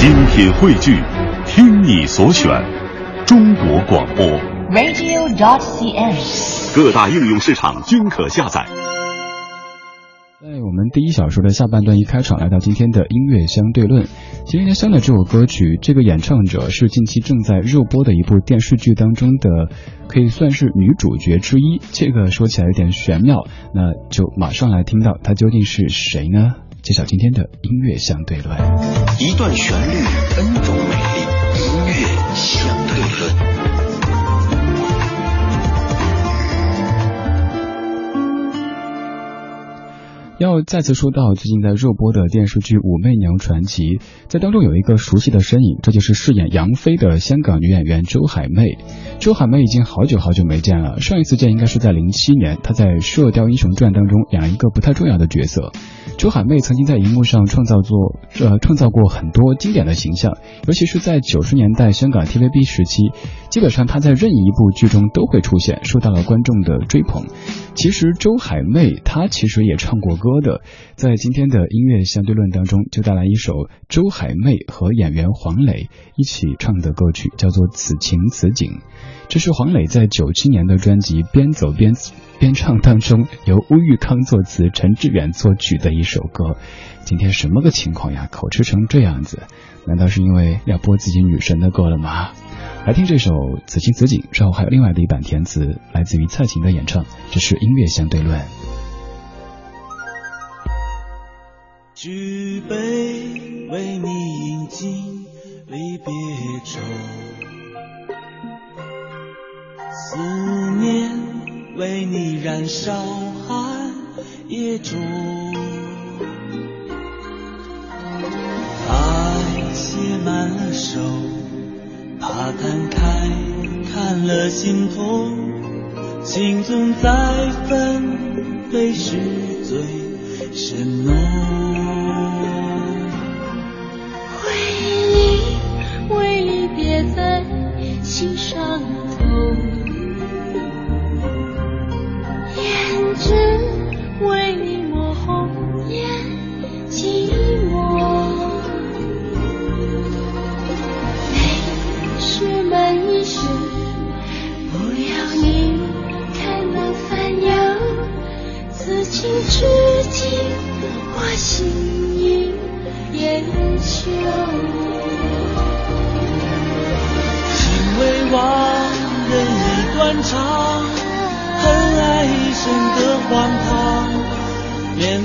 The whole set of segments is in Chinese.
精品汇聚，听你所选，中国广播。radio.dot.cn，。各大应用市场均可下载。在我们第一小时的下半段一开场，来到今天的音乐相对论。今天相的这首歌曲，这个演唱者是近期正在热播的一部电视剧当中的，可以算是女主角之一。这个说起来有点玄妙，那就马上来听到她究竟是谁呢？介绍今天的音乐相对论。一段旋律，N 种美丽，音乐相对论。要再次说到最近在热播的电视剧《武媚娘传奇》，在当中有一个熟悉的身影，这就是饰演杨妃的香港女演员周海媚。周海媚已经好久好久没见了，上一次见应该是在零七年，她在《射雕英雄传》当中演了一个不太重要的角色。周海媚曾经在荧幕上创造作呃创造过很多经典的形象，尤其是在九十年代香港 TVB 时期，基本上她在任意一部剧中都会出现，受到了观众的追捧。其实周海媚她其实也唱过歌的，在今天的音乐相对论当中，就带来一首周海媚和演员黄磊一起唱的歌曲，叫做《此情此景》。这是黄磊在九七年的专辑《边走边边唱》当中，由乌玉康作词、陈志远作曲的一首首歌。今天什么个情况呀？口吃成这样子，难道是因为要播自己女神的歌了吗？来听这首《此情此景》，之后还有另外的一版填词，来自于蔡琴的演唱。这是音乐相对论。举杯为你饮尽离别愁，思念为你燃烧寒夜中。手，怕摊开看了心痛，心总在纷飞时最深浓。回忆为你别在心上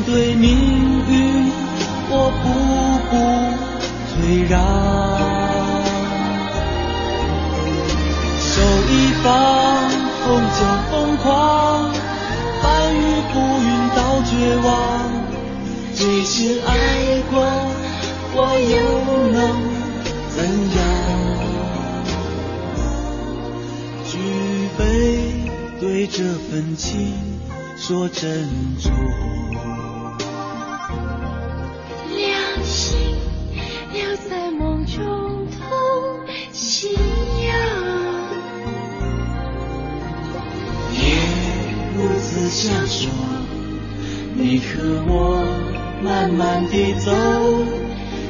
对命运，我步步退让。手一放，风就疯狂，翻云覆云到绝望。最心爱过，我又能怎样？举杯对这份情说珍重。留在梦中同信仰。夜如此相守，你和我。慢慢地走，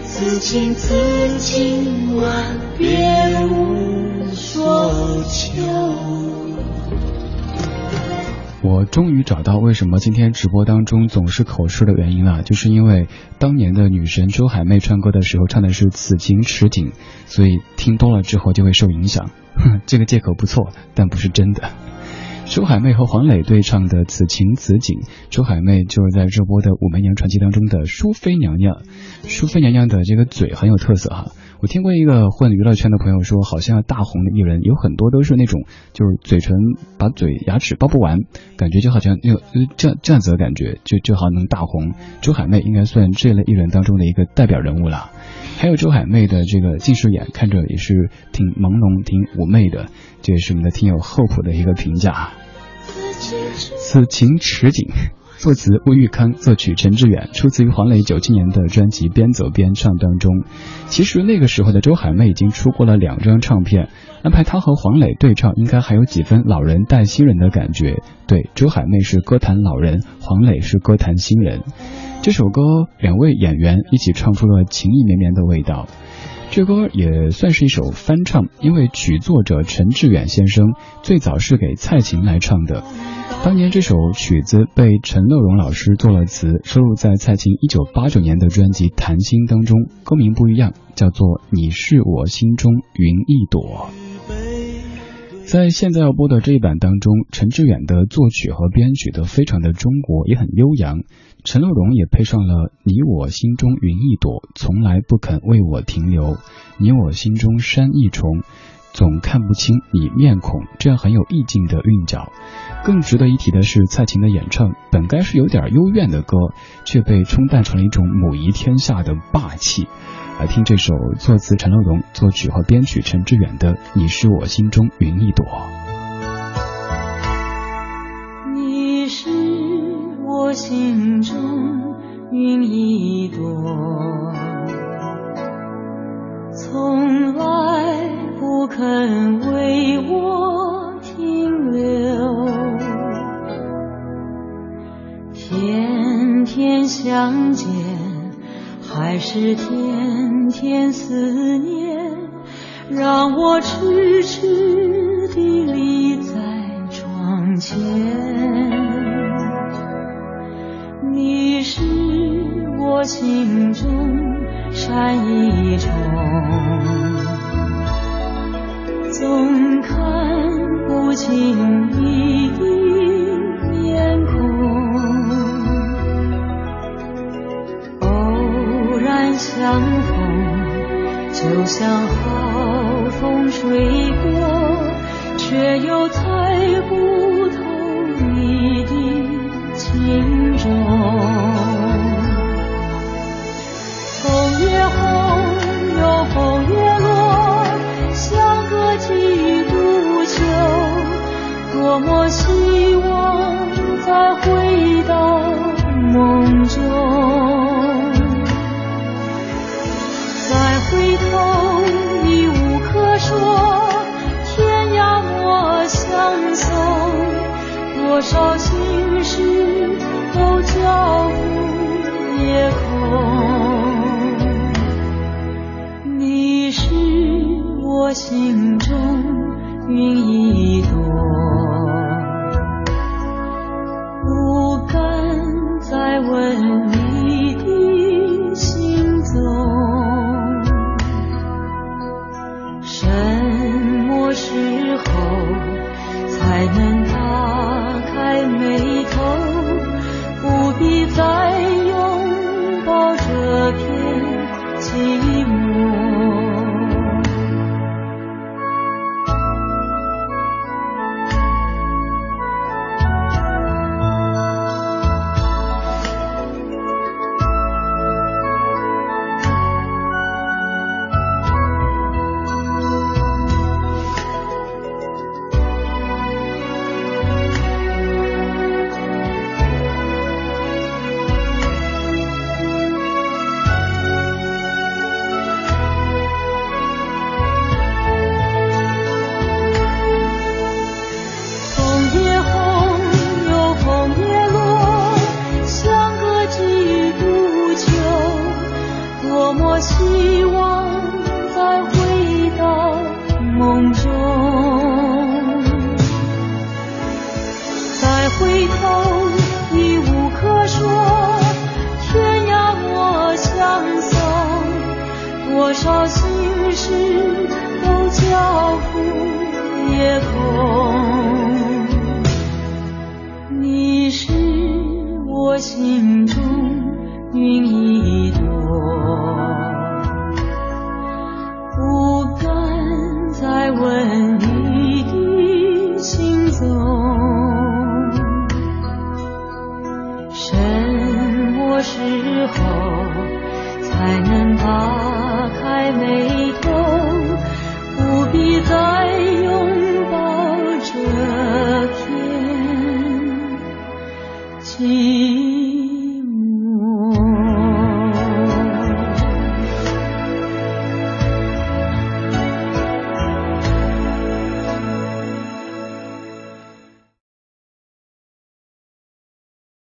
此情此景万别无所求。我终于找到为什么今天直播当中总是口吃的原因了，就是因为当年的女神周海媚唱歌的时候唱的是此情此景，所以听多了之后就会受影响。哼 这个借口不错，但不是真的。周海媚和黄磊对唱的《此情此景》，周海媚就是在热播的《武媚娘传奇》当中的淑妃娘娘。淑妃娘娘的这个嘴很有特色哈，我听过一个混娱乐圈的朋友说，好像大红的艺人有很多都是那种，就是嘴唇把嘴牙齿包不完，感觉就好像有这样这样子的感觉，就就好像能大红。周海媚应该算这类艺人当中的一个代表人物了。还有周海媚的这个近视眼，看着也是挺朦胧、挺妩媚的，这也是我们的听友厚朴的一个评价。此情此景，作词乌玉康，作曲陈志远，出自于黄磊九七年的专辑《边走边唱》当中。其实那个时候的周海媚已经出过了两张唱片，安排她和黄磊对唱，应该还有几分老人带新人的感觉。对，周海媚是歌坛老人，黄磊是歌坛新人。这首歌两位演员一起唱出了情意绵绵的味道。这歌也算是一首翻唱，因为曲作者陈志远先生最早是给蔡琴来唱的。当年这首曲子被陈乐融老师作了词，收录在蔡琴一九八九年的专辑《谈心》当中，歌名不一样，叫做《你是我心中云一朵》。在现在要播的这一版当中，陈志远的作曲和编曲都非常的中国，也很悠扬。陈乐融也配上了“你我心中云一朵，从来不肯为我停留；你我心中山一重，总看不清你面孔”，这样很有意境的韵脚。更值得一提的是，蔡琴的演唱本该是有点幽怨的歌，却被冲淡成了一种母仪天下的霸气。来听这首作词陈乐融、作曲和编曲陈志远的《你是我心中云一朵》。你是我心中云一朵，从来不肯相见。还是天天思念，让我痴痴地立在窗前。你是我心中山一重，多少心事都交付夜空，你是我心中云。